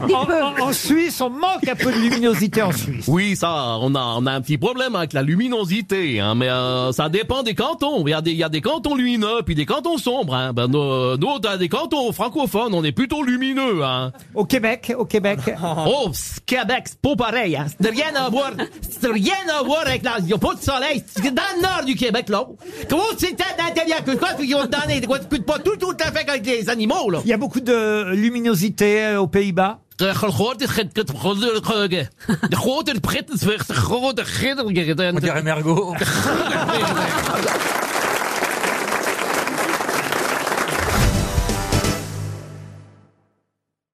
En, en- en Suisse, on manque un peu de luminosité en Suisse. Oui, ça, on a, on a un petit problème avec la luminosité, hein, mais euh, ça dépend des cantons. Il y, a des, il y a des cantons lumineux, puis des cantons sombres. Hein. Ben, nous, nous, on a des cantons francophones, on est plutôt lumineux. Hein. Au Québec, au Québec. Oh, Québec, c'est pas pareil. Hein. C'est rien à voir. C'est rien à voir avec la. Il y a pas de soleil. C'est dans le nord du Québec, là. Comment c'est dans l'intérieur que quoi, puis ils ont donné, quoi, tu peux pas tout, tout à fait avec les animaux, là. Il y a beaucoup de luminosité euh, aux Pays-Bas. De grote git- de pret is weg, de.